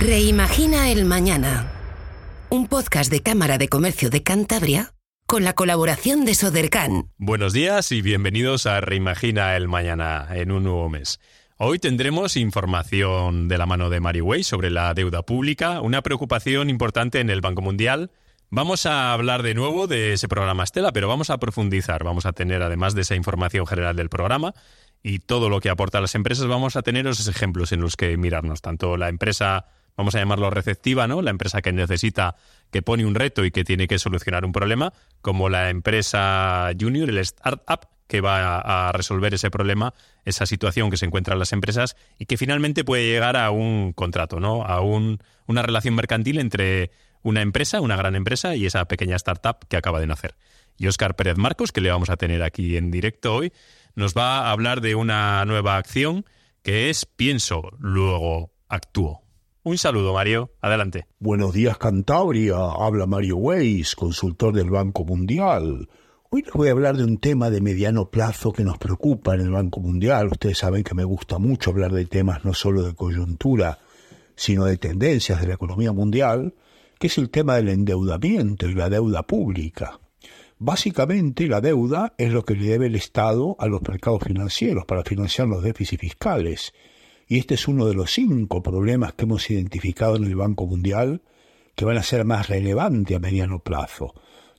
Reimagina el Mañana. Un podcast de Cámara de Comercio de Cantabria con la colaboración de Sodercan. Buenos días y bienvenidos a Reimagina el Mañana en un nuevo mes. Hoy tendremos información de la mano de Mary Way sobre la deuda pública, una preocupación importante en el Banco Mundial. Vamos a hablar de nuevo de ese programa Estela, pero vamos a profundizar. Vamos a tener, además de esa información general del programa, y todo lo que aporta a las empresas, vamos a tener esos ejemplos en los que mirarnos. Tanto la empresa, vamos a llamarlo receptiva, ¿no? La empresa que necesita, que pone un reto y que tiene que solucionar un problema, como la empresa junior, el startup, que va a, resolver ese problema, esa situación que se encuentran las empresas y que finalmente puede llegar a un contrato, ¿no? A un, una relación mercantil entre una empresa, una gran empresa y esa pequeña startup que acaba de nacer. Y Óscar Pérez Marcos, que le vamos a tener aquí en directo hoy, nos va a hablar de una nueva acción que es Pienso, luego actúo. Un saludo, Mario. Adelante. Buenos días, Cantabria. Habla Mario Weiss, consultor del Banco Mundial. Hoy les voy a hablar de un tema de mediano plazo que nos preocupa en el Banco Mundial. Ustedes saben que me gusta mucho hablar de temas no solo de coyuntura, sino de tendencias de la economía mundial, que es el tema del endeudamiento y la deuda pública. Básicamente la deuda es lo que le debe el Estado a los mercados financieros para financiar los déficits fiscales. Y este es uno de los cinco problemas que hemos identificado en el Banco Mundial que van a ser más relevantes a mediano plazo.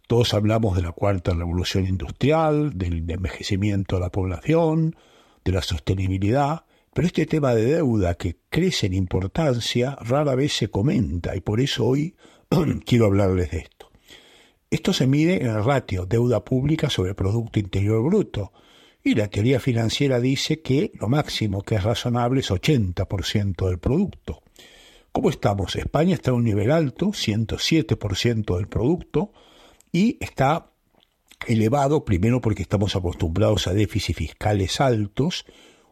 Todos hablamos de la cuarta revolución industrial, del envejecimiento de la población, de la sostenibilidad, pero este tema de deuda que crece en importancia rara vez se comenta y por eso hoy quiero hablarles de esto. Esto se mide en el ratio deuda pública sobre Producto Interior Bruto, y la teoría financiera dice que lo máximo que es razonable es 80% del producto. ¿Cómo estamos? España está a un nivel alto, 107% del producto, y está elevado primero porque estamos acostumbrados a déficits fiscales altos,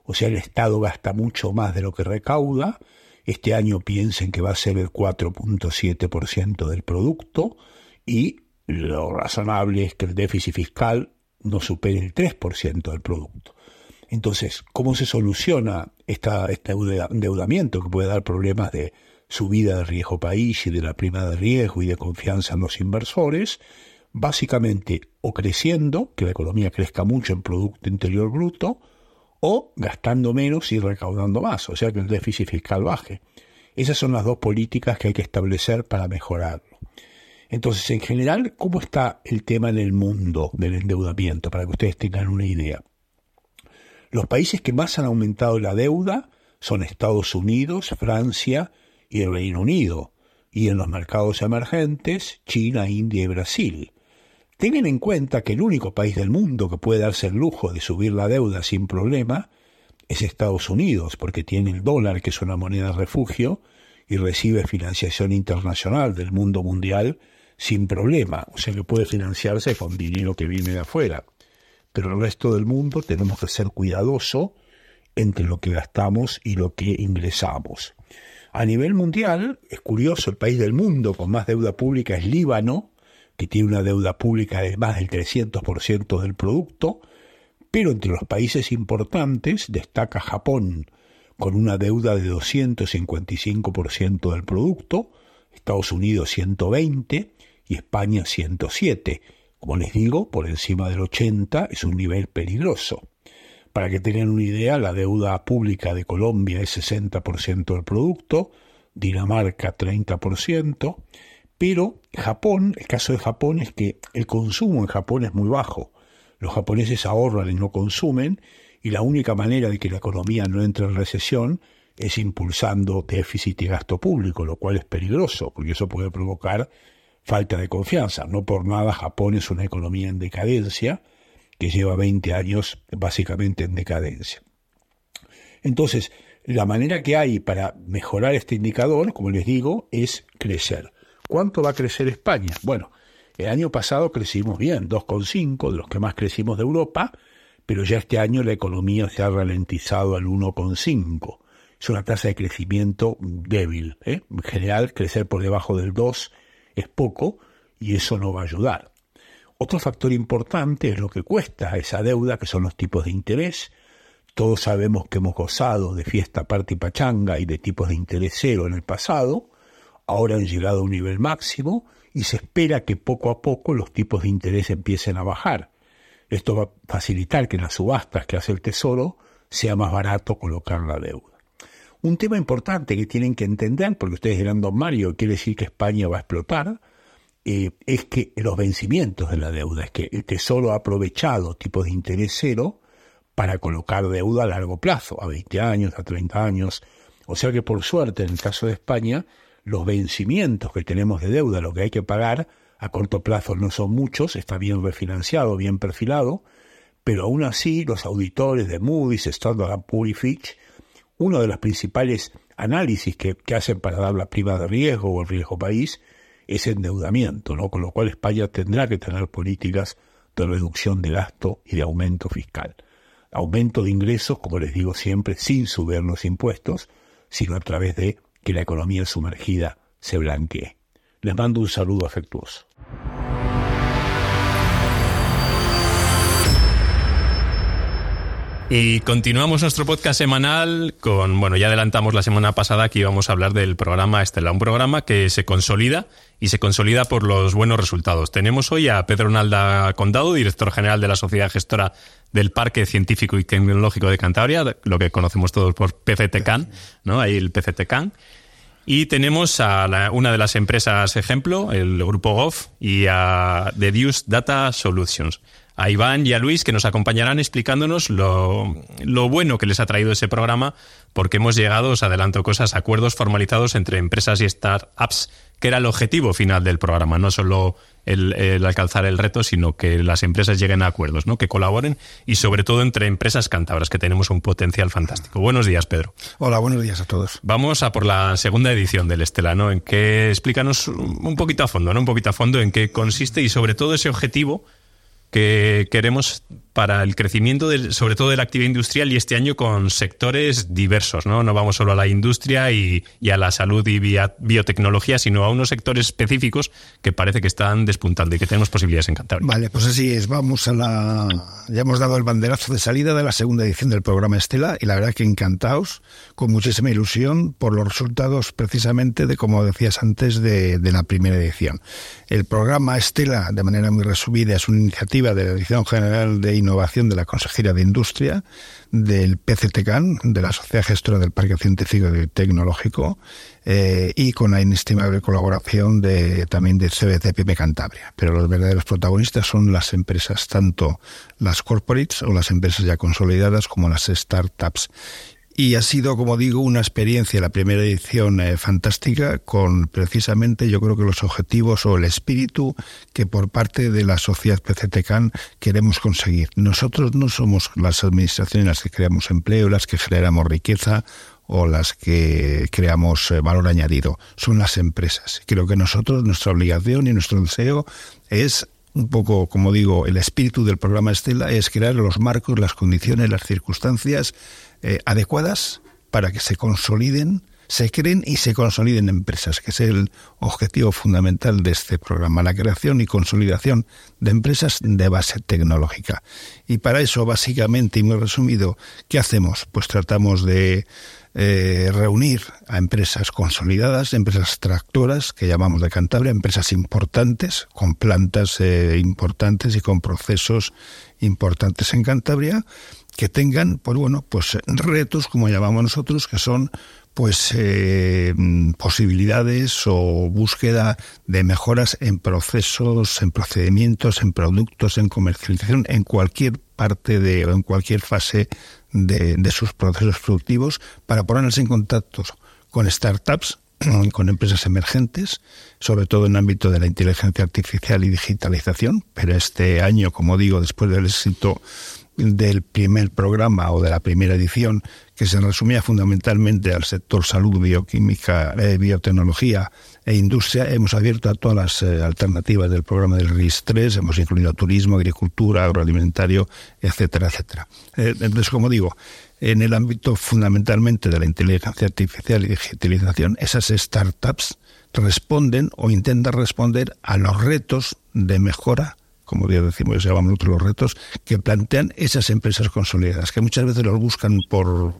o sea, el Estado gasta mucho más de lo que recauda. Este año piensen que va a ser el 4.7% del producto y lo razonable es que el déficit fiscal no supere el 3% del producto. Entonces, ¿cómo se soluciona esta, este endeudamiento que puede dar problemas de subida de riesgo país y de la prima de riesgo y de confianza en los inversores? Básicamente, o creciendo, que la economía crezca mucho en Producto Interior Bruto, o gastando menos y recaudando más, o sea que el déficit fiscal baje. Esas son las dos políticas que hay que establecer para mejorarlo. Entonces, en general, ¿cómo está el tema en el mundo del endeudamiento? Para que ustedes tengan una idea. Los países que más han aumentado la deuda son Estados Unidos, Francia y el Reino Unido. Y en los mercados emergentes, China, India y Brasil. Tengan en cuenta que el único país del mundo que puede darse el lujo de subir la deuda sin problema es Estados Unidos, porque tiene el dólar, que es una moneda de refugio, y recibe financiación internacional del mundo mundial sin problema, o sea que puede financiarse con dinero que viene de afuera. Pero el resto del mundo tenemos que ser cuidadosos entre lo que gastamos y lo que ingresamos. A nivel mundial, es curioso, el país del mundo con más deuda pública es Líbano, que tiene una deuda pública de más del 300% del producto, pero entre los países importantes destaca Japón, con una deuda de 255% del producto, Estados Unidos 120, y España 107. Como les digo, por encima del 80 es un nivel peligroso. Para que tengan una idea, la deuda pública de Colombia es 60% del producto, Dinamarca 30%, pero Japón, el caso de Japón es que el consumo en Japón es muy bajo. Los japoneses ahorran y no consumen, y la única manera de que la economía no entre en recesión es impulsando déficit y gasto público, lo cual es peligroso, porque eso puede provocar falta de confianza. No por nada Japón es una economía en decadencia que lleva 20 años básicamente en decadencia. Entonces, la manera que hay para mejorar este indicador, como les digo, es crecer. ¿Cuánto va a crecer España? Bueno, el año pasado crecimos bien, 2,5, de los que más crecimos de Europa, pero ya este año la economía se ha ralentizado al 1,5. Es una tasa de crecimiento débil. ¿eh? En general, crecer por debajo del 2 es poco y eso no va a ayudar. Otro factor importante es lo que cuesta esa deuda, que son los tipos de interés. Todos sabemos que hemos gozado de fiesta, parte y pachanga y de tipos de interés cero en el pasado. Ahora han llegado a un nivel máximo y se espera que poco a poco los tipos de interés empiecen a bajar. Esto va a facilitar que las subastas que hace el Tesoro sea más barato colocar la deuda. Un tema importante que tienen que entender, porque ustedes dirán, don Mario, quiere decir que España va a explotar, eh, es que los vencimientos de la deuda, es que el Tesoro ha aprovechado tipos de interés cero para colocar deuda a largo plazo, a 20 años, a 30 años. O sea que por suerte, en el caso de España, los vencimientos que tenemos de deuda, lo que hay que pagar a corto plazo no son muchos, está bien refinanciado, bien perfilado, pero aún así los auditores de Moody's, Standard Poor's y Fitch, uno de los principales análisis que, hacen para dar la prima de riesgo o el riesgo país es endeudamiento, ¿no? con lo cual España tendrá que tener políticas de reducción de gasto y de aumento fiscal. Aumento de ingresos, como les digo siempre, sin subir los impuestos, sino a través de que la economía sumergida se blanquee. Les mando un saludo afectuoso. Y continuamos nuestro podcast semanal con, bueno, ya adelantamos la semana pasada que íbamos a hablar del programa Estela, un programa que se consolida y se consolida por los buenos resultados. Tenemos hoy a Pedro Nalda Condado, director general de la Sociedad Gestora del Parque Científico y Tecnológico de Cantabria, lo que conocemos todos por PCTCAN, ¿no? Ahí el PCTCAN. Y tenemos a una de las empresas ejemplo, el grupo GOF, y a Deduce Data Solutions a Iván y a Luis que nos acompañarán explicándonos lo, lo, bueno que les ha traído ese programa porque hemos llegado, os adelanto cosas, acuerdos formalizados entre empresas y startups, que era el objetivo final del programa, no solo el, alcanzar el reto, sino que las empresas lleguen a acuerdos, ¿no? que colaboren y sobre todo entre empresas cántabras, que tenemos un potencial fantástico. Buenos días, Pedro. Hola, buenos días a todos. Vamos a por la segunda edición del Estela, ¿no? En qué explícanos un poquito a fondo, ¿no? Un poquito a fondo en qué consiste y sobre todo ese objetivo que queremos para el crecimiento del, sobre todo de la actividad industrial y este año con sectores diversos, ¿no? No vamos solo a la industria y, a la salud y biotecnología, sino a unos sectores específicos que parece que están despuntando y que tenemos posibilidades en. Vale, pues así es. Vamos a la... Ya hemos dado el banderazo de salida de la segunda edición del programa Estela y la verdad que encantados, con muchísima ilusión por los resultados precisamente de, como decías antes, de, de la primera edición. El programa Estela, de manera muy resumida, es una iniciativa de la Dirección General de Innovación de la Consejería de Industria, del PCTCAN, de la Sociedad Gestora del Parque Científico y Tecnológico, eh, y con la inestimable colaboración de, también de CBC Pyme Cantabria. Pero los verdaderos protagonistas son las empresas, tanto las corporates o las empresas ya consolidadas como las startups. Y ha sido, como digo, una experiencia, la primera edición eh, fantástica, con precisamente yo creo que los objetivos o el espíritu que por parte de la sociedad PCTCAN queremos conseguir. Nosotros no somos las administraciones las que creamos empleo, las que generamos riqueza o las que creamos eh, valor añadido, son las empresas. Creo que nosotros, nuestra obligación y nuestro deseo es un poco, como digo, el espíritu del programa Estela es crear los marcos, las condiciones, las circunstancias eh, adecuadas para que se consoliden, se creen y se consoliden empresas, que es el objetivo fundamental de este programa, la creación y consolidación de empresas de base tecnológica. Y para eso, básicamente y muy resumido, ¿qué hacemos? Pues tratamos de eh, reunir a empresas consolidadas, empresas tractoras, que llamamos de Cantabria, empresas importantes, con plantas eh, importantes y con procesos importantes en Cantabria, que tengan, pues bueno, pues retos, como llamamos nosotros, que son pues eh, posibilidades o búsqueda de mejoras en procesos, en procedimientos, en productos, en comercialización, en cualquier parte de o en cualquier fase de, sus procesos productivos para ponerse en contacto con startups con empresas emergentes, sobre todo en el ámbito de la inteligencia artificial y digitalización, pero este año, como digo, después del éxito del primer programa o de la primera edición, que se resumía fundamentalmente al sector salud, bioquímica, eh, biotecnología e industria, hemos abierto a todas las eh, alternativas del programa del RIS 3, hemos incluido turismo, agricultura, agroalimentario, etcétera, etcétera. Eh, entonces, como digo, en el ámbito fundamentalmente de la inteligencia artificial y digitalización, esas startups responden o intentan responder a los retos de mejora como ya decimos, llamamos los retos, que plantean esas empresas consolidadas, que muchas veces los buscan por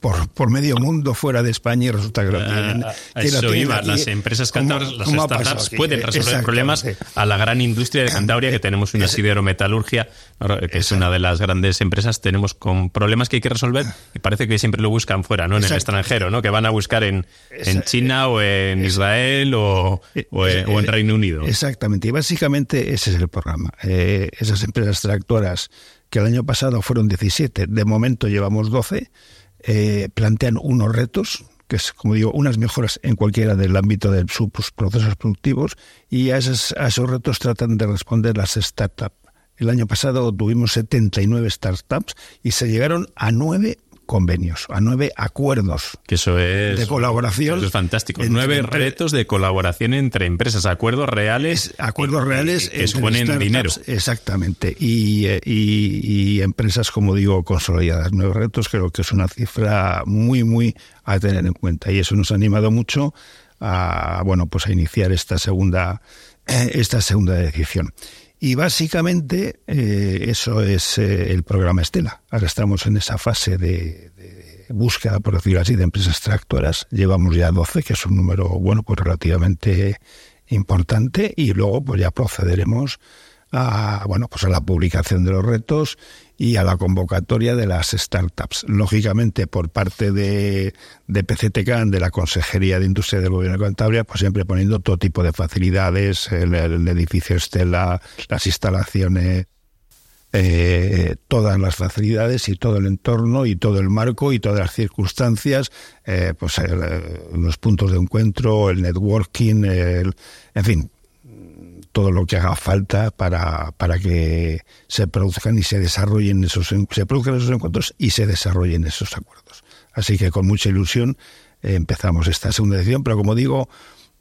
por, por medio mundo fuera de España y resulta que lo tienen. las empresas cántabras, las startups pueden resolver problemas a la gran industria de Cantabria, que tenemos una siderometalurgia, que es una de las grandes empresas, tenemos con problemas que hay que resolver y parece que siempre lo buscan fuera, ¿no? En el extranjero, ¿no? Que van a buscar en, en China o en Israel o, o, en Reino Unido. Exactamente, y básicamente ese es el programa. Eh, esas empresas tractoras que el año pasado fueron 17, de momento llevamos 12 eh, plantean unos retos, que es, como digo, unas mejoras en cualquiera del ámbito de sus procesos productivos, y a esos, a esos retos tratan de responder las startups. El año pasado tuvimos 79 startups y se llegaron a nueve convenios, a nueve acuerdos que eso es, de colaboración. es fantástico. Nueve retos de colaboración entre empresas, acuerdos reales. acuerdos reales que suponen dinero. Exactamente. Eh, y, y, empresas, como digo, consolidadas. Nueve retos creo que es una cifra muy, muy a tener en cuenta. Y eso nos ha animado mucho a, bueno, pues a iniciar esta segunda, eh, esta segunda edición. Y básicamente eh, eso es eh, el programa Estela. Ahora estamos en esa fase de, búsqueda, por decirlo así, de empresas tractoras. Llevamos ya 12, que es un número, bueno, pues relativamente importante. Y luego pues ya procederemos a, bueno, pues a la publicación de los retos y a la convocatoria de las startups. Lógicamente, por parte de, de PCTCAN, de la Consejería de Industria del Gobierno de Cantabria, pues siempre poniendo todo tipo de facilidades, el, edificio Estela, las instalaciones, eh, todas las facilidades y todo el entorno y todo el marco y todas las circunstancias, eh, pues los puntos de encuentro, el networking, el, en fin, todo lo que haga falta para, para que se produzcan y se desarrollen esos se produzcan esos encuentros y se desarrollen esos acuerdos. Así que con mucha ilusión eh, empezamos esta segunda edición, pero como digo,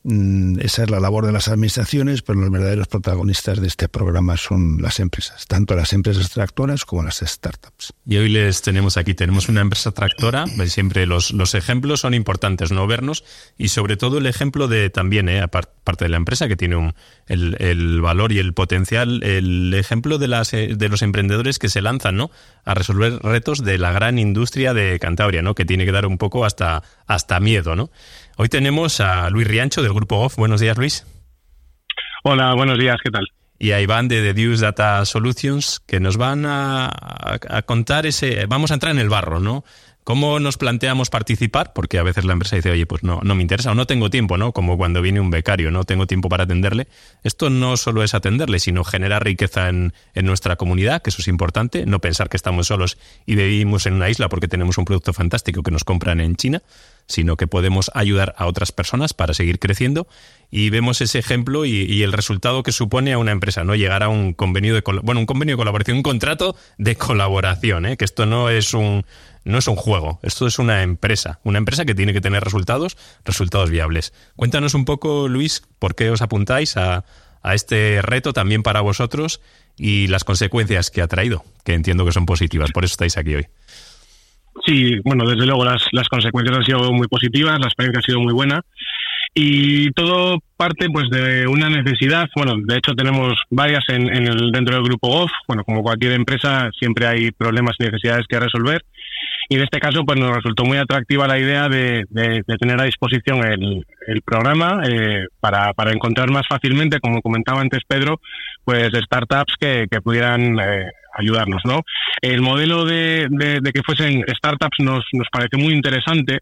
esa es la labor de las administraciones, pero los verdaderos protagonistas de este programa son las empresas, tanto las empresas tractoras como las startups. Y hoy les tenemos aquí, tenemos una empresa tractora, siempre los, los ejemplos son importantes, no vernos, y sobre todo el ejemplo de también, eh, aparte de la empresa que tiene un, el, el, valor y el potencial, el ejemplo de, las, eh, de los emprendedores que se lanzan ¿no? a resolver retos de la gran industria de Cantabria, ¿no? que tiene que dar un poco hasta, hasta miedo. ¿no? Hoy tenemos a Luis Riancho del Grupo OFF. Buenos días, Luis. Hola, buenos días, ¿qué tal? Y a Iván de Deduce Data Solutions, que nos van a, a, contar ese... Vamos a entrar en el barro, ¿no? ¿Cómo nos planteamos participar? Porque a veces la empresa dice, oye, pues no, no me interesa o no tengo tiempo, ¿no? Como cuando viene un becario, no tengo tiempo para atenderle. Esto no solo es atenderle, sino generar riqueza en, en nuestra comunidad, que eso es importante. No pensar que estamos solos y vivimos en una isla porque tenemos un producto fantástico que nos compran en China, sino que podemos ayudar a otras personas para seguir creciendo y vemos ese ejemplo y, el resultado que supone a una empresa, ¿no? Llegar a un convenio de bueno, un convenio de colaboración, un contrato de colaboración, ¿eh? que esto no es un no es un juego, esto es una empresa, una empresa que tiene que tener resultados, resultados viables. Cuéntanos un poco, Luis, por qué os apuntáis a, a este reto también para vosotros y las consecuencias que ha traído, que entiendo que son positivas, por eso estáis aquí hoy. Sí, bueno, desde luego las, las consecuencias han sido muy positivas, la experiencia ha sido muy buena. Y todo parte pues de una necesidad. Bueno de hecho tenemos varias en, en el dentro del grupo GOF bueno como cualquier empresa siempre hay problemas y necesidades que resolver y en este caso pues nos resultó muy atractiva la idea de, de, tener a disposición el, el programa eh, para, para encontrar más fácilmente como comentaba antes Pedro pues startups que, que pudieran eh, ayudarnos no el modelo de, de, que fuesen startups nos, nos pareció muy interesante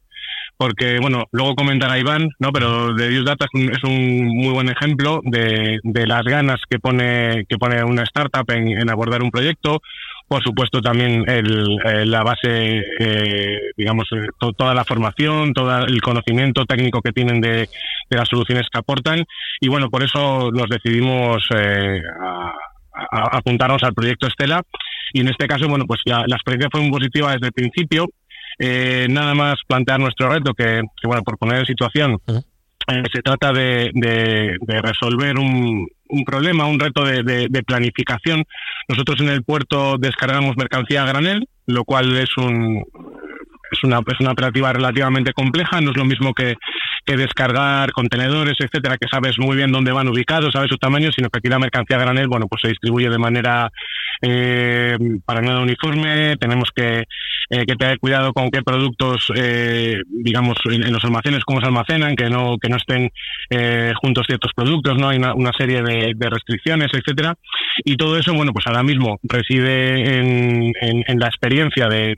porque, bueno, luego comentará Iván, ¿no? Pero de Dios Data es un, muy buen ejemplo de, de, las ganas que pone, que pone una startup en, en abordar un proyecto. Por supuesto, también el, eh, la base, eh, digamos, eh, toda la formación, todo el conocimiento técnico que tienen de, de, las soluciones que aportan. Y bueno, por eso nos decidimos eh, a, a, apuntarnos al proyecto Estela. Y en este caso, bueno, pues ya la experiencia fue muy positiva desde el principio. Eh, nada más plantear nuestro reto, que, bueno, por poner en situación, eh, se trata de, de, de resolver un, un, problema, un reto de, de, planificación. Nosotros en el puerto descargamos mercancía a granel, lo cual es un, es una, es una operativa relativamente compleja, no es lo mismo que, que descargar contenedores, etcétera, que sabes muy bien dónde van ubicados, sabes su tamaño, sino que aquí la mercancía granel, bueno, pues se distribuye de manera eh, para nada uniforme, tenemos que, eh, que tener cuidado con qué productos, eh, digamos, en, los almacenes, cómo se almacenan, que no, que no estén eh, juntos ciertos productos, ¿no? Hay una, serie de, restricciones, etcétera. Y todo eso, bueno, pues ahora mismo reside en, en, la experiencia de,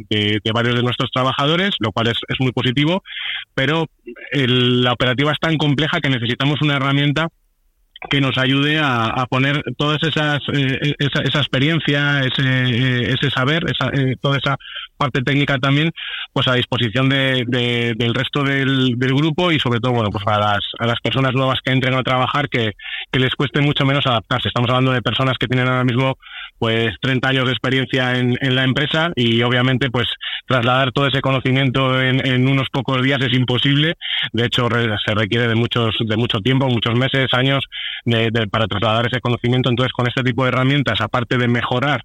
varios de nuestros trabajadores, lo cual es, es muy positivo, pero la operativa es tan compleja que necesitamos una herramienta que nos ayude a, poner todas esas eh, esa, esa, experiencia ese, eh, ese saber esa, eh, toda esa parte técnica también pues a disposición de, del resto del, grupo y sobre todo bueno pues a las, a las personas nuevas que entren a trabajar que, que les cueste mucho menos adaptarse. Estamos hablando de personas que tienen ahora mismo pues 30 años de experiencia en, la empresa y obviamente pues trasladar todo ese conocimiento en, en, unos pocos días es imposible. De hecho se requiere de muchos de mucho tiempo muchos meses años de, para trasladar ese conocimiento. Entonces con este tipo de herramientas aparte de mejorar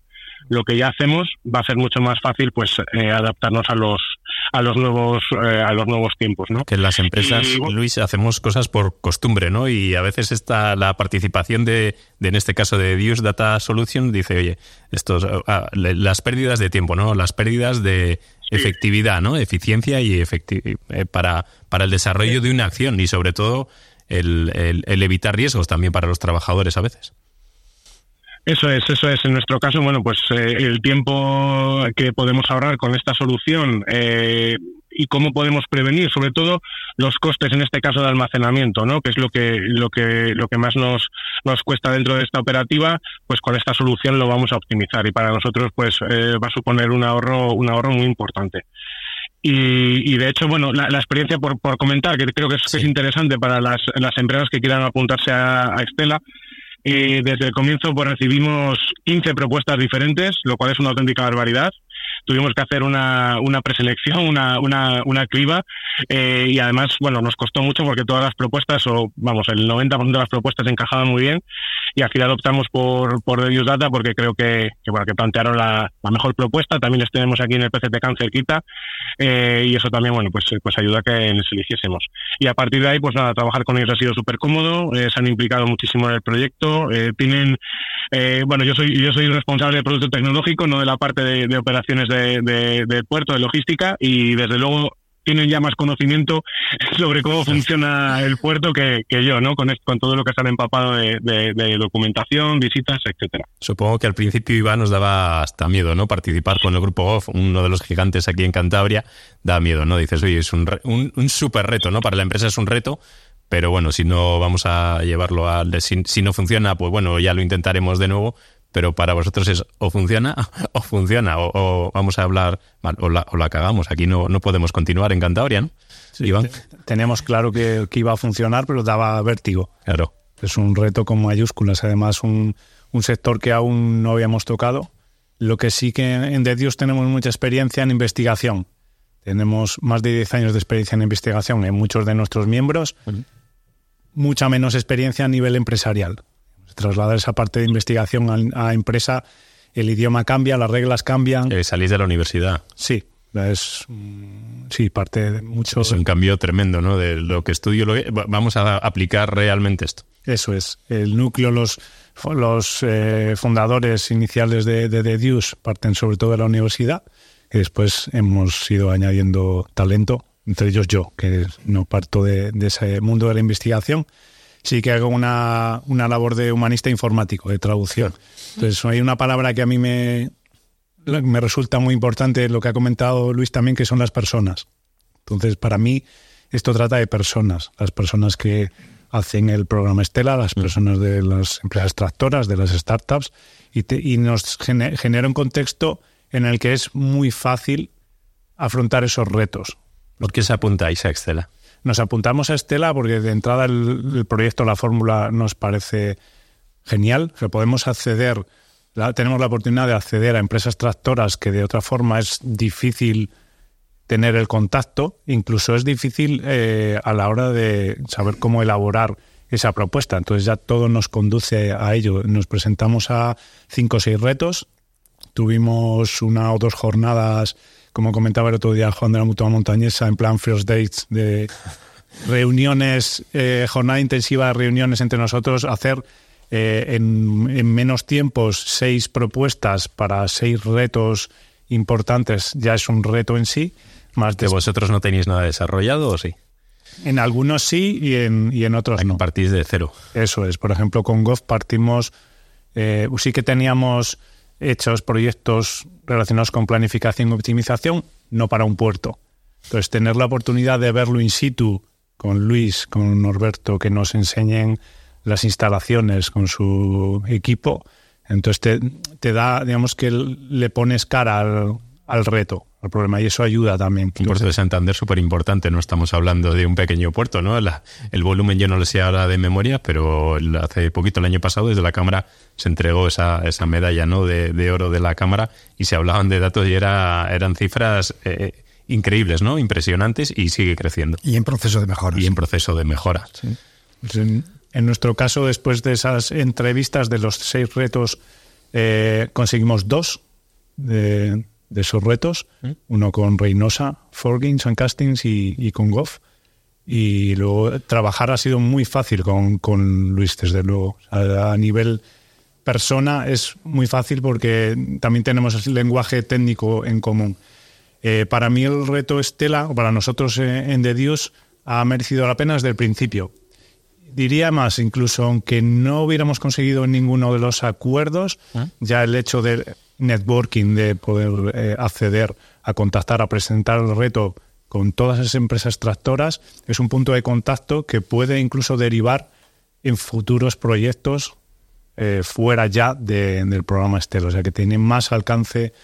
lo que ya hacemos va a ser mucho más fácil pues eh, adaptarnos a los a los nuevos eh, a los nuevos tiempos no que en las empresas Luis hacemos cosas por costumbre no y a veces está la participación de, en este caso de Dios Data Solution dice oye estos ah, las pérdidas de tiempo no las pérdidas de efectividad no eficiencia y eh, para para el desarrollo de una acción y sobre todo el, el evitar riesgos también para los trabajadores a veces eso es, eso es. En nuestro caso, bueno, pues eh, el tiempo que podemos ahorrar con esta solución eh, y cómo podemos prevenir, sobre todo los costes en este caso de almacenamiento, ¿no? Que es lo que lo que lo que más nos nos cuesta dentro de esta operativa, pues con esta solución lo vamos a optimizar y para nosotros pues eh, va a suponer un ahorro un ahorro muy importante. Y, de hecho, bueno, la, experiencia por, por, comentar, que creo que es, es interesante para las, las, empresas que quieran apuntarse a, a Estela, eh, desde el comienzo pues, recibimos 15 propuestas diferentes, lo cual es una auténtica barbaridad tuvimos que hacer una, una preselección, una, una, una criba eh, y además, bueno, nos costó mucho porque todas las propuestas, o vamos, el 90% de las propuestas encajaban muy bien y al final optamos por, por Devious Data porque creo que, que, bueno, que plantearon la, la, mejor propuesta, también les tenemos aquí en el PCT cerquita eh, y eso también, bueno, pues, pues ayuda a que les eligiésemos. Y a partir de ahí, pues nada, trabajar con ellos ha sido súper cómodo, eh, se han implicado muchísimo en el proyecto, eh, tienen, eh, bueno, yo soy, yo soy responsable de producto tecnológico, no de la parte de, de operaciones de, puerto, de logística, y desde luego tienen ya más conocimiento sobre cómo funciona el puerto que, yo, ¿no? Con, con todo lo que están empapado de, documentación, visitas, etcétera. Supongo que al principio Iván nos daba hasta miedo, ¿no? Participar con el grupo OFF, uno de los gigantes aquí en Cantabria, da miedo, ¿no? Dices, oye, es un, un, un súper reto, ¿no? Para la empresa es un reto, pero bueno, si no vamos a llevarlo a... Si, si no funciona, pues bueno, ya lo intentaremos de nuevo, pero para vosotros es o funciona o funciona, o, vamos a hablar mal, o la, o la cagamos. Aquí no, no podemos continuar en Cantabria, ¿no? Iván. Tenemos claro que, iba a funcionar, pero daba vértigo. Claro. Es un reto con mayúsculas, además un, un sector que aún no habíamos tocado. Lo que sí que en De Dios tenemos mucha experiencia en investigación. Tenemos más de 10 años de experiencia en investigación en muchos de nuestros miembros, mucha menos experiencia a nivel empresarial trasladar esa parte de investigación a, empresa, el idioma cambia, las reglas cambian. Eh, salís de la universidad. Sí, es sí parte de mucho. Es un cambio tremendo, ¿no? De lo que estudio, lo vamos a aplicar realmente esto. Eso es. El núcleo, los los eh, fundadores iniciales de, de, Deus parten sobre todo de la universidad, y después hemos ido añadiendo talento, entre ellos yo, que no parto de, de ese mundo de la investigación sí que hago una, una labor de humanista informático, de traducción. Entonces, hay una palabra que a mí me, me resulta muy importante, lo que ha comentado Luis también, que son las personas. Entonces, para mí, esto trata de personas, las personas que hacen el programa Estela, las personas de las empresas tractoras, de las startups, y, y nos genera un contexto en el que es muy fácil afrontar esos retos. ¿Por qué se apuntáis a Estela? Nos apuntamos a Estela porque de entrada el, proyecto, la fórmula nos parece genial. podemos acceder, tenemos la oportunidad de acceder a empresas tractoras que de otra forma es difícil tener el contacto, incluso es difícil eh, a la hora de saber cómo elaborar esa propuesta. Entonces ya todo nos conduce a ello. Nos presentamos a cinco o seis retos. Tuvimos una o dos jornadas como comentaba el otro día Juan de la Mutua Montañesa, en plan First Dates de, reuniones, eh, jornada intensiva, reuniones entre nosotros, hacer eh, en, en, menos tiempos seis propuestas para seis retos importantes ya es un reto en sí. Más ¿De vosotros no tenéis nada desarrollado o sí? En algunos sí y en, y en otros no. Partís de cero. Eso es. Por ejemplo, con Goff partimos, eh, sí que teníamos hechos proyectos relacionados con planificación y optimización, no para un puerto. Entonces, tener la oportunidad de verlo in situ con Luis, con Norberto, que nos enseñen las instalaciones con su equipo, entonces te, te da, digamos que le pones cara al, al reto, al problema, y eso ayuda también. Un puerto de Santander súper importante, no estamos hablando de un pequeño puerto, ¿no? La, el volumen yo no lo sé ahora de memoria, pero hace poquito, el año pasado, desde la Cámara se entregó esa, esa medalla ¿no? de, de oro de la Cámara y se hablaban de datos y era, eran cifras eh, increíbles, ¿no? Impresionantes y sigue creciendo. Y en proceso de mejora. Y en proceso de mejora. Sí. Pues en, en, nuestro caso, después de esas entrevistas de los seis retos, eh, conseguimos dos de, de esos retos, ¿Mm? uno con Reynosa, Forgings and Castings y, y, con Goff. Y luego trabajar ha sido muy fácil con, con Luis, desde luego. A, a nivel persona es muy fácil porque también tenemos el lenguaje técnico en común. Eh, para mí el reto Estela, o para nosotros eh, en De Dios, ha merecido la pena desde el principio. Diría más, incluso aunque no hubiéramos conseguido ninguno de los acuerdos, ¿Eh? ya el hecho de networking, de poder eh, acceder a contactar, a presentar el reto con todas esas empresas tractoras, es un punto de contacto que puede incluso derivar en futuros proyectos eh, fuera ya de, del programa Estela, o sea que tiene más alcance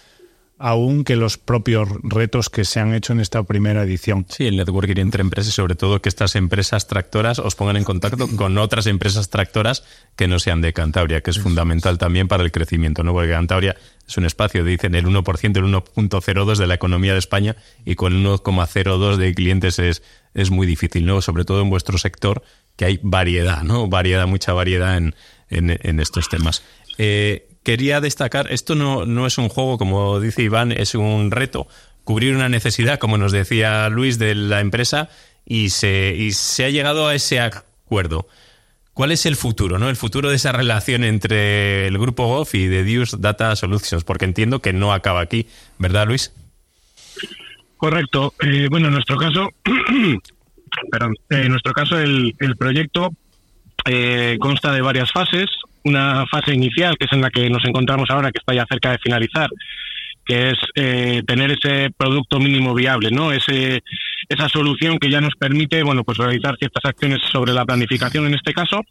aún que los propios retos que se han hecho en esta primera edición. Sí, el networking entre empresas y sobre todo que estas empresas tractoras os pongan en contacto con otras empresas tractoras que no sean de Cantabria, que es fundamental también para el crecimiento, ¿no? Porque Cantabria es un espacio, dicen, el 1%, el 1.02 de la economía de España y con el 1,02 de clientes es, es muy difícil, ¿no? Sobre todo en vuestro sector, que hay variedad, ¿no? Variedad, mucha variedad en, en, en estos temas. Eh, quería destacar, esto no, no es un juego, como dice Iván, es un reto. Cubrir una necesidad, como nos decía Luis, de la empresa y se, y se ha llegado a ese acuerdo. ¿Cuál es el futuro, no? El futuro de esa relación entre el grupo GOF y Deduce Data Solutions, porque entiendo que no acaba aquí, ¿verdad, Luis? Correcto. Eh, bueno, en nuestro caso, nuestro caso el, el proyecto eh, consta de varias fases una fase inicial, que es en la que nos encontramos ahora, que está ya cerca de finalizar, que es eh, tener ese producto mínimo viable, ¿no? Ese, esa solución que ya nos permite, bueno, pues realizar ciertas acciones sobre la planificación en este caso,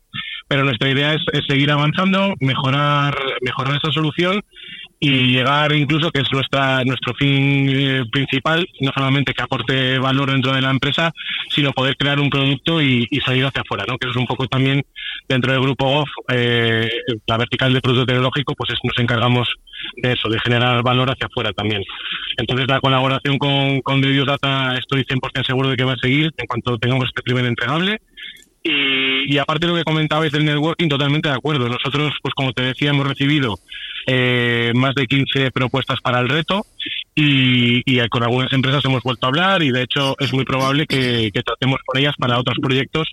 pero nuestra idea es, es seguir avanzando, mejorar, mejorar esa solución y llegar incluso, que es nuestra nuestro fin eh, principal, no solamente que aporte valor dentro de la empresa, sino poder crear un producto y, salir hacia afuera, ¿no? Que es un poco también dentro del grupo GOF, eh, la vertical de producto tecnológico, pues es, nos encargamos de eso, de generar valor hacia afuera también. Entonces la colaboración con, con Dios Data estoy 100% seguro de que va a seguir en cuanto tengamos este primer entregable. Y, aparte de lo que comentabais del networking, totalmente de acuerdo. Nosotros, pues como te decía, hemos recibido eh, más de 15 propuestas para el reto y, con algunas empresas hemos vuelto a hablar y de hecho es muy probable que tratemos con ellas para otros proyectos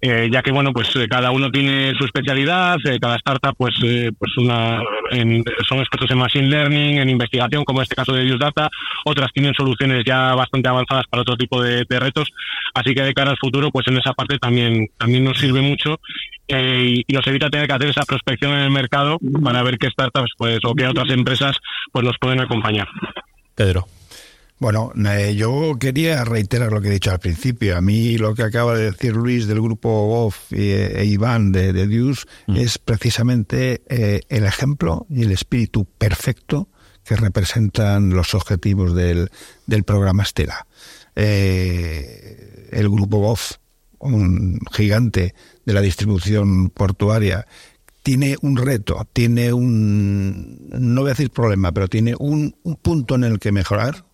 eh, ya que bueno pues eh, cada uno tiene su especialidad eh, cada startup pues eh, pues una en, son expertos en machine learning en investigación como en este caso de Use Data. Otras tienen soluciones ya bastante avanzadas para otro tipo de, retos. Así que de cara al futuro pues en esa parte también también nos sirve mucho eh, y nos evita tener que hacer esa prospección en el mercado para ver qué startups pues o qué otras empresas pues nos pueden acompañar. Pedro bueno, eh, yo quería reiterar lo que he dicho al principio. A mí lo que acaba de decir Luis del grupo GOF e, e Iván de, de Dius mm. es precisamente eh, el ejemplo y el espíritu perfecto que representan los objetivos del, del programa Estela. Eh, el grupo GOF, un gigante de la distribución portuaria, tiene un reto, tiene un, no voy a decir problema, pero tiene un, un punto en el que mejorar,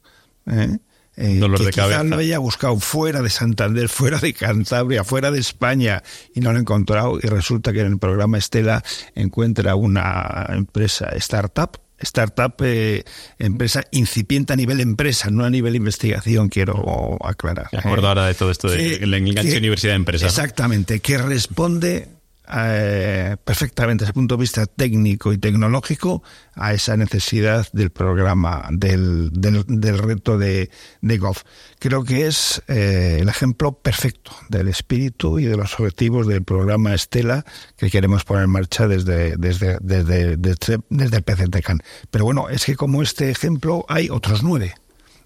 ¿eh? Eh, Dolor que de quizá cabeza. lo haya buscado fuera de Santander, fuera de Cantabria, fuera de España y no lo ha encontrado y resulta que en el programa Estela encuentra una empresa startup startup, eh, empresa incipiente a nivel empresa, no a nivel investigación, quiero aclarar. Me acuerdo ahora de todo esto del enganche universidad de empresa. Exactamente, que responde eh, perfectamente desde el punto de vista técnico y tecnológico a esa necesidad del programa, del, del, reto de, de. Creo que es eh, el ejemplo perfecto del espíritu y de los objetivos del programa Estela que queremos poner en marcha desde, desde, desde, desde, desde el PCTCAN. Pero bueno, es que como este ejemplo hay otros nueve.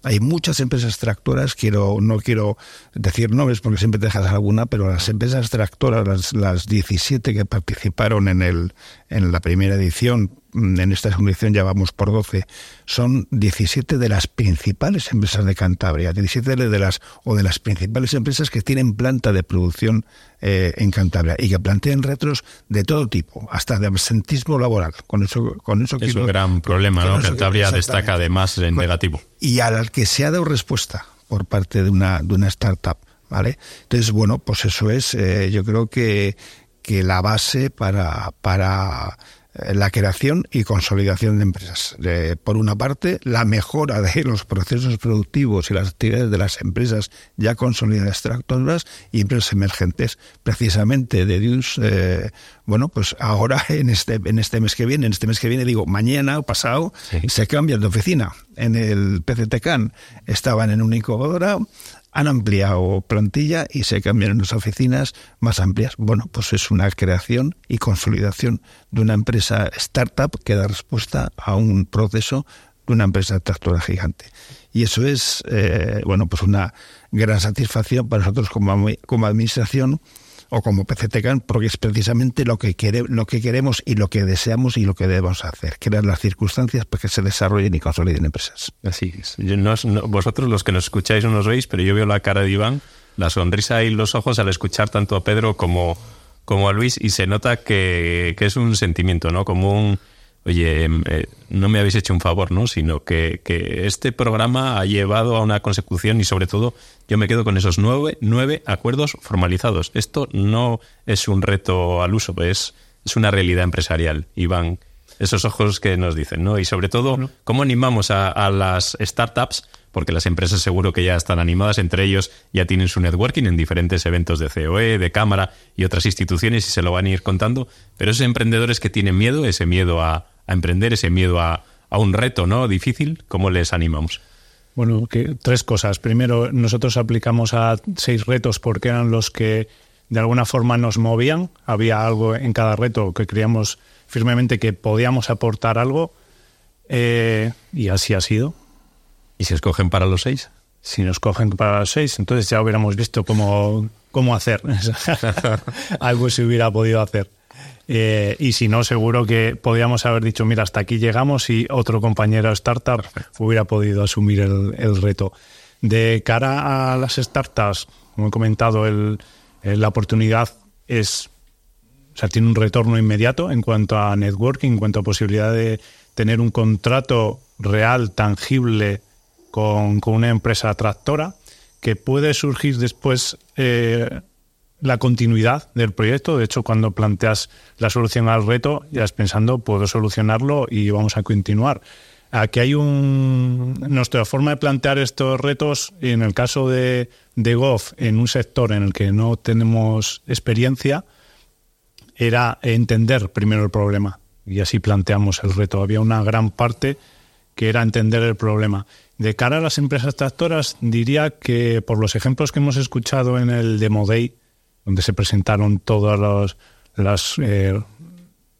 Hay muchas empresas tractoras, quiero, no quiero decir nombres porque siempre dejas alguna, pero las empresas tractoras, las, las 17 que participaron en, el, en la primera edición, en esta segunda edición ya vamos por 12, son 17 de las principales empresas de Cantabria, 17 de las o de las principales empresas que tienen planta de producción eh, en Cantabria y que plantean retos de todo tipo, hasta de absentismo laboral. Con eso, con eso es un gran problema, ¿no? Cantabria destaca además en negativo. Y al que se ha dado respuesta por parte de una, de una startup. ¿Vale? Entonces, bueno, pues eso es, eh, yo creo que, que la base para, para la creación y consolidación de empresas. por una parte, la mejora de los procesos productivos y las actividades de las empresas ya consolidadas extractoras y empresas emergentes. Precisamente de Dios, eh, bueno, pues ahora en este, en este mes que viene, en este mes que viene, digo, mañana o pasado, se cambian de oficina. En el PCTCAN estaban en una incubadora, han ampliado plantilla y se cambian las oficinas más amplias. Bueno, pues es una creación y consolidación de una empresa startup que da respuesta a un proceso de una empresa tractora gigante. Y eso es, eh, bueno, pues una gran satisfacción para nosotros como, como administración o como PCTCAN, porque es precisamente lo que, lo que queremos y lo que deseamos y lo que debemos hacer, crear las circunstancias para que se desarrollen y consoliden empresas. Así es. vosotros los que nos escucháis no nos veis, pero yo veo la cara de Iván, la sonrisa y los ojos al escuchar tanto a Pedro como, como a Luis y se nota que, que es un sentimiento, ¿no? Como un oye, em, eh, no me habéis hecho un favor, ¿no? Sino que, que, este programa ha llevado a una consecución y sobre todo yo me quedo con esos nueve, nueve acuerdos formalizados. Esto no es un reto al uso, es, es una realidad empresarial. Iván, esos ojos que nos dicen, ¿no? Y sobre todo, ¿cómo animamos a, a las startups? Porque las empresas seguro que ya están animadas, entre ellos ya tienen su networking en diferentes eventos de COE, de cámara y otras instituciones y se lo van a ir contando. Pero esos emprendedores que tienen miedo, ese miedo a, a emprender, ese miedo a, a un reto no difícil, ¿cómo les animamos? Bueno, que, tres cosas. Primero, nosotros aplicamos a seis retos porque eran los que de alguna forma nos movían. Había algo en cada reto que creíamos firmemente que podíamos aportar algo eh, y así ha sido. ¿Y se escogen para los seis? Si nos cogen para los seis, entonces ya hubiéramos visto cómo, cómo hacer. algo se hubiera podido hacer. Eh, y si no, seguro que podríamos haber dicho, mira, hasta aquí llegamos y otro compañero startup hubiera podido asumir el, reto. De cara a las startups, como he comentado, el, la oportunidad es, o sea, tiene un retorno inmediato en cuanto a networking, en cuanto a posibilidad de tener un contrato real, tangible con, con una empresa tractora que puede surgir después eh, la continuidad del proyecto. De hecho, cuando planteas la solución al reto, ya estás pensando, puedo solucionarlo y vamos a continuar. Aquí hay un. Nuestra forma de plantear estos retos, en el caso de, de Goff, en un sector en el que no tenemos experiencia, era entender primero el problema. Y así planteamos el reto. Había una gran parte que era entender el problema. De cara a las empresas tractoras, diría que por los ejemplos que hemos escuchado en el Demo Day, donde se presentaron todos los, las, eh,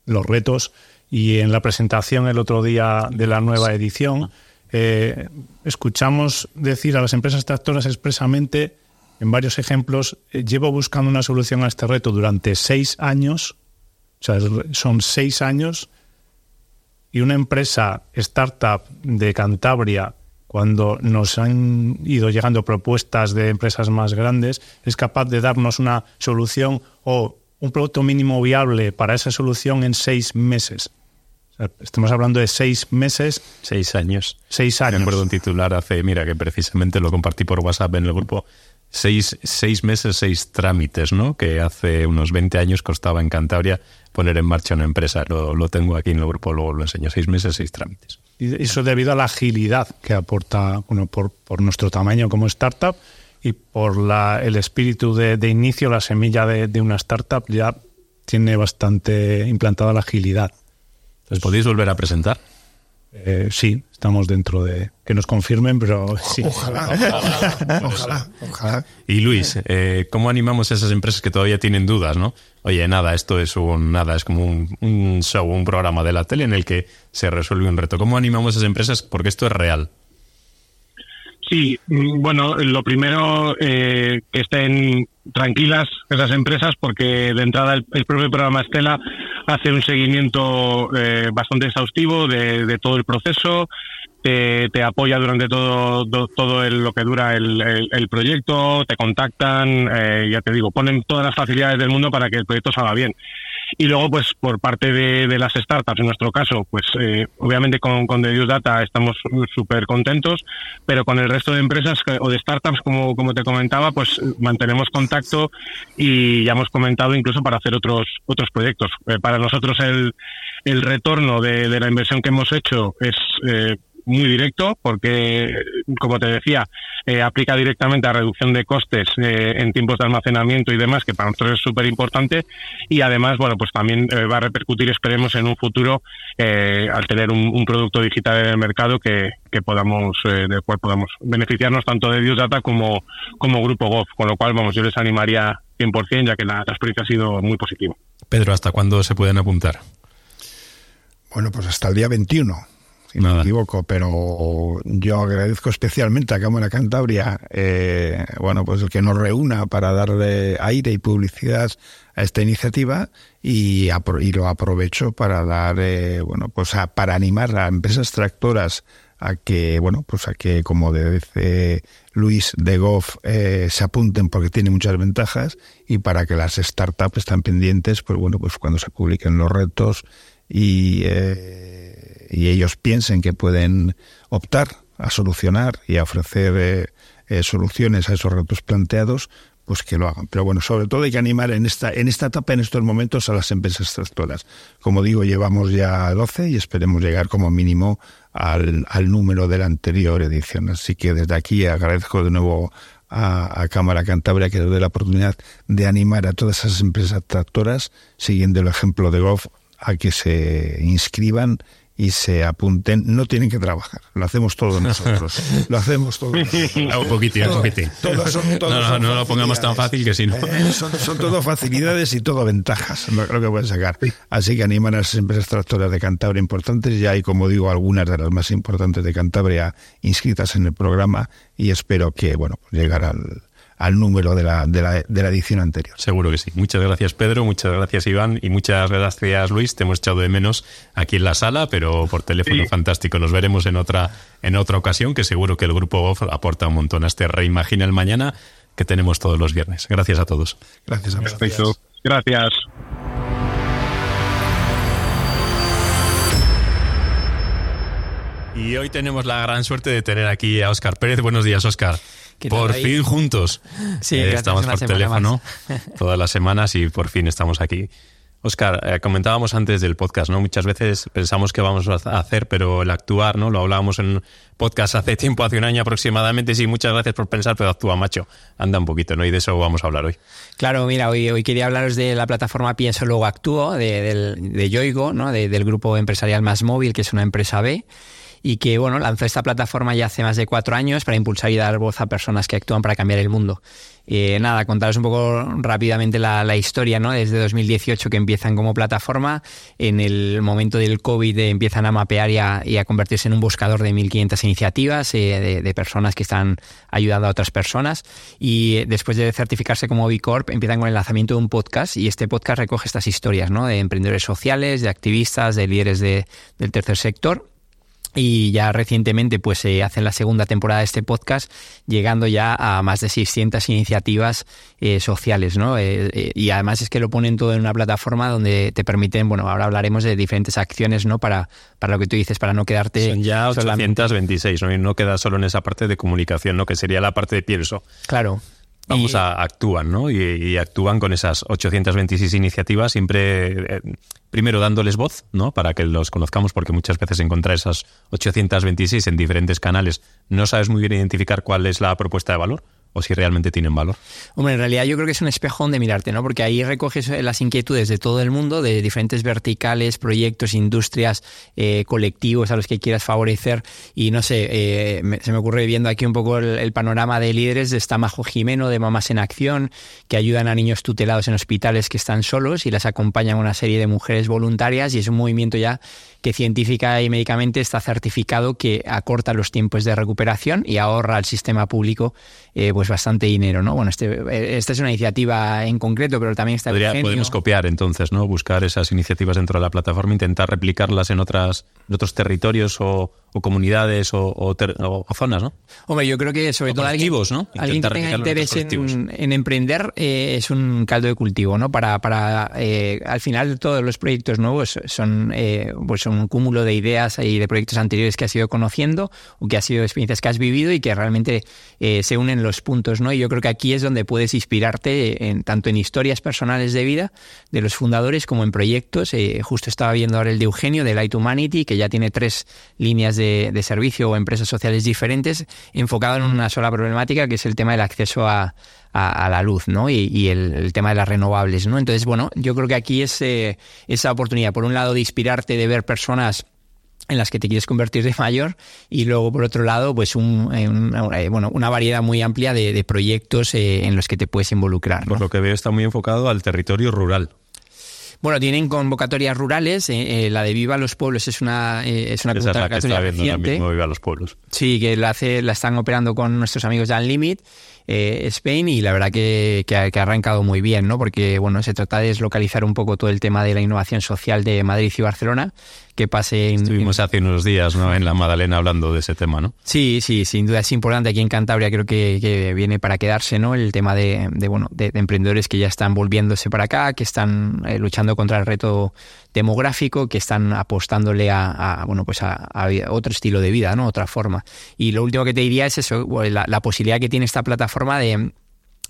los retos. Y en la presentación el otro día de la nueva edición, eh, escuchamos decir a las empresas tractoras expresamente, en varios ejemplos, eh, llevo buscando una solución a este reto durante seis años, o sea, son seis años, y una empresa startup de Cantabria cuando nos han ido llegando propuestas de empresas más grandes, es capaz de darnos una solución o un producto mínimo viable para esa solución en seis meses. estamos hablando de seis meses. Seis años. Seis años. Me acuerdo un titular hace, mira, que precisamente lo compartí por WhatsApp en el grupo, Seis, seis meses, seis trámites, ¿no? Que hace unos 20 años costaba en Cantabria poner en marcha una empresa. Lo, lo tengo aquí en el grupo, luego lo enseño. Seis meses, seis trámites. Y eso debido a la agilidad que aporta, bueno, por, por nuestro tamaño como startup y por la, el espíritu de, de inicio, la semilla de, de, una startup ya tiene bastante implantada la agilidad. ¿Les podéis volver a presentar? Eh, sí, estamos dentro de que nos confirmen, pero sí. Ojalá, ojalá, ojalá. Y Luis, eh, ¿cómo animamos a esas empresas que todavía tienen dudas, no? Oye, nada, esto es un nada, es como un, un show, un programa de la tele en el que se resuelve un reto. ¿Cómo animamos a esas empresas? Porque esto es real. Sí, bueno, lo primero, eh, que estén tranquilas esas empresas porque de entrada el, el propio programa Estela hace un seguimiento eh, bastante exhaustivo de, todo el proceso, te, te apoya durante todo, do, todo lo que dura el, el, el proyecto, te contactan, eh, ya te digo, ponen todas las facilidades del mundo para que el proyecto salga bien. Y luego, pues por parte de, de las startups, en nuestro caso, pues eh, obviamente con, con The Use Data estamos súper contentos, pero con el resto de empresas o de startups, como, como te comentaba, pues mantenemos contacto y ya hemos comentado incluso para hacer otros, otros proyectos. Eh, para nosotros el, el retorno de, de, la inversión que hemos hecho es eh, muy directo porque, como te decía, eh, aplica directamente a reducción de costes eh, en tiempos de almacenamiento y demás, que para nosotros es súper importante. Y además, bueno, pues también eh, va a repercutir, esperemos, en un futuro eh, al tener un, un, producto digital en el mercado que, que podamos, eh, del cual podamos beneficiarnos tanto de Data como, como Grupo Goff. Con lo cual, vamos, yo les animaría 100%, ya que la, la experiencia ha sido muy positiva. Pedro, ¿hasta cuándo se pueden apuntar? Bueno, pues hasta el día 21 si me equivoco, pero yo agradezco especialmente a Cámara Cantabria, eh, bueno, pues el que nos reúna para darle aire y publicidad a esta iniciativa y, y lo aprovecho para dar, eh, bueno, pues a, para animar a empresas tractoras a que, bueno, pues a que, como dice Luis de Goff, eh, se apunten porque tiene muchas ventajas y para que las startups están pendientes, pues bueno, pues cuando se publiquen los retos y eh, y ellos piensen que pueden optar a solucionar y a ofrecer eh, eh, soluciones a esos retos planteados, pues que lo hagan. Pero bueno, sobre todo hay que animar en esta, en esta etapa, en estos momentos, a las empresas tractoras. Como digo, llevamos ya 12 y esperemos llegar como mínimo al, al número de la anterior edición. Así que desde aquí agradezco de nuevo a, a, Cámara Cantabria que nos dé la oportunidad de animar a todas esas empresas tractoras, siguiendo el ejemplo de Goff, a que se inscriban y se apunten, no tienen que trabajar, lo hacemos todos nosotros. lo hacemos todos un poquitín, un poquitín. Son, no, no, no lo pongamos tan fácil que si no. Eh, son, son, todo facilidades y todo ventajas, lo, lo que pueden sacar. Así que animan a las empresas tractoras de Cantabria importantes, ya hay, como digo, algunas de las más importantes de Cantabria inscritas en el programa y espero que, bueno, pues llegar al, al número de la, de, la, de la edición anterior. Seguro que sí. Muchas gracias Pedro, muchas gracias Iván y muchas gracias Luis. Te hemos echado de menos aquí en la sala, pero por teléfono sí. fantástico. Nos veremos en otra, en otra ocasión, que seguro que el grupo Goff aporta un montón a este Reimagina el Mañana que tenemos todos los viernes. Gracias a todos. Gracias a Perfecto. Gracias. Y hoy tenemos la gran suerte de tener aquí a Óscar Pérez. Buenos días, Óscar. Por fin juntos. Sí, eh, estamos por teléfono todas las semanas y por fin estamos aquí. Oscar, eh, comentábamos antes del podcast, ¿no? Muchas veces pensamos que vamos a hacer, pero el actuar, ¿no? Lo hablábamos en un podcast hace tiempo, hace un año aproximadamente. Sí, muchas gracias por pensar, pero actúa, macho. Anda un poquito, ¿no? Y de eso vamos a hablar hoy. Claro, mira, hoy, hoy quería hablaros de la plataforma Pienso Luego Actúo, de, del, de Yoigo, ¿no? De, del grupo empresarial Más Móvil, que es una empresa B y que bueno lanzó esta plataforma ya hace más de cuatro años para impulsar y dar voz a personas que actúan para cambiar el mundo. Eh, nada, contaros un poco rápidamente la, historia, ¿no? Desde 2018 que empiezan como plataforma, en el momento del COVID empiezan a mapear y a, y a convertirse en un buscador de 1.500 iniciativas eh, de, personas que están ayudando a otras personas y después de certificarse como B Corp empiezan con el lanzamiento de un podcast y este podcast recoge estas historias, ¿no? De emprendedores sociales, de activistas, de líderes de, del tercer sector y ya recientemente pues se eh, hacen la segunda temporada de este podcast llegando ya a más de 600 iniciativas eh, sociales ¿no? Eh, eh, y además es que lo ponen todo en una plataforma donde te permiten bueno ahora hablaremos de diferentes acciones no para, para lo que tú dices para no quedarte son ya 826 ¿no? y no queda solo en esa parte de comunicación no que sería la parte de pienso claro Vamos a actúan, ¿no? Y, actúan con esas 826 iniciativas, siempre eh, primero dándoles voz, ¿no? Para que los conozcamos, porque muchas veces encontrar esas 826 en diferentes canales no sabes muy bien identificar cuál es la propuesta de valor o si realmente tienen valor. Hombre, en realidad yo creo que es un espejo donde mirarte, ¿no? Porque ahí recoges las inquietudes de todo el mundo, de diferentes verticales, proyectos, industrias, eh, colectivos a los que quieras favorecer. Y no sé, eh, se me ocurre viendo aquí un poco el, panorama de líderes de Stamajo Jimeno, de Mamás en Acción, que ayudan a niños tutelados en hospitales que están solos y las acompañan una serie de mujeres voluntarias y es un movimiento ya que científica y médicamente está certificado que acorta los tiempos de recuperación y ahorra al sistema público eh, pues bastante dinero, ¿no? Bueno, este, esta es una iniciativa en concreto, pero también está Podemos copiar entonces, ¿no? Buscar esas iniciativas dentro de la plataforma, intentar replicarlas en otras en otros territorios o, comunidades o, zonas, ¿no? Hombre, yo creo que sobre todo alguien, ¿no? alguien que tenga interés en, emprender eh, es un caldo de cultivo, ¿no? Para, para eh, al final todos los proyectos nuevos son, eh, pues un cúmulo de ideas y de proyectos anteriores que has ido conociendo o que has sido experiencias que has vivido y que realmente se unen los puntos, ¿no? Y yo creo que aquí es donde puedes inspirarte en, tanto en historias personales de vida de los fundadores como en proyectos. justo estaba viendo ahora el de Eugenio de Light Humanity, que ya tiene tres líneas de, servicio o empresas sociales diferentes, enfocado en una sola problemática, que es el tema del acceso a, la luz, ¿no? Y, el, tema de las renovables, ¿no? Entonces, bueno, yo creo que aquí es eh, esa oportunidad, por un lado, de inspirarte, de ver personas en las que te quieres convertir de mayor y luego por otro lado pues un, eh, eh, bueno, una variedad muy amplia de, proyectos en los que te puedes involucrar. Por lo que veo está muy enfocado al territorio rural. Bueno, tienen convocatorias rurales. Eh, eh, la de Viva los Pueblos es una eh, es una Esa convocatoria es la que está viendo mismo Viva los Pueblos. Sí, que la hace la están operando con nuestros amigos de Unlimit eh, Spain y la verdad que, que, ha, arrancado muy bien, ¿no? Porque bueno, se trata de deslocalizar un poco todo el tema de la innovación social de Madrid y Barcelona, que pase Estuvimos hace unos días, ¿no? En la Madalena hablando de ese tema, ¿no? Sí, sí, sin duda es importante aquí en Cantabria, creo que, que viene para quedarse, ¿no? El tema de, de bueno, de, emprendedores que ya están volviéndose para acá, que están eh, luchando contra el reto demográfico, que están apostándole a, bueno, pues a, otro estilo de vida, ¿no? Otra forma. Y lo último que te diría es eso, la posibilidad que tiene esta plataforma de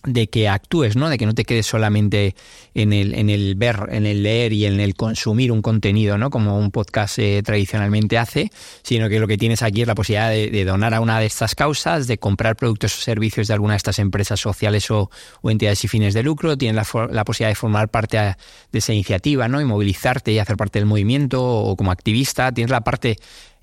de que actúes, ¿no? De que no te quedes solamente en el, en el ver, en el leer y en el consumir un contenido, ¿no? Como un podcast eh, tradicionalmente hace, sino que lo que tienes aquí es la posibilidad de, donar a una de estas causas, de comprar productos o servicios de alguna de estas empresas sociales o, entidades y fines de lucro, tienes la, posibilidad de formar parte de esa iniciativa, ¿no? Y movilizarte y hacer parte del movimiento o como activista, tienes la parte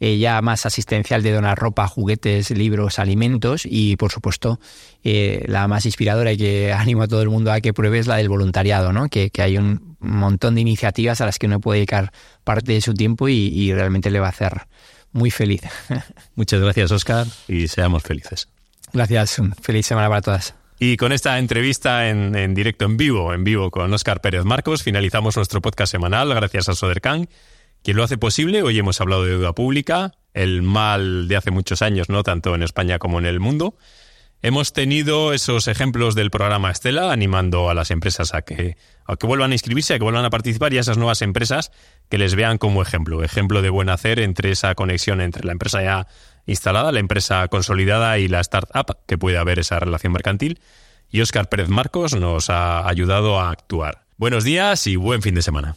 eh, ya más asistencial de donar ropa, juguetes, libros, alimentos y por supuesto eh, la más inspiradora y que animo a todo el mundo a que pruebe es la del voluntariado, ¿no? que, hay un montón de iniciativas a las que uno puede dedicar parte de su tiempo y, realmente le va a hacer muy feliz. Muchas gracias Oscar y seamos felices. Gracias, feliz semana para todas. Y con esta entrevista en, en, directo, en vivo, en vivo con Oscar Pérez Marcos, finalizamos nuestro podcast semanal gracias a Sodercan quien lo hace posible. Hoy hemos hablado de deuda pública, el mal de hace muchos años, ¿no? Tanto en España como en el mundo. Hemos tenido esos ejemplos del programa Estela animando a las empresas a que, a que vuelvan a inscribirse, a que vuelvan a participar y a esas nuevas empresas que les vean como ejemplo, ejemplo de buen hacer entre esa conexión entre la empresa ya instalada, la empresa consolidada y la startup, que puede haber esa relación mercantil. Y Óscar Pérez Marcos nos ha ayudado a actuar. Buenos días y buen fin de semana.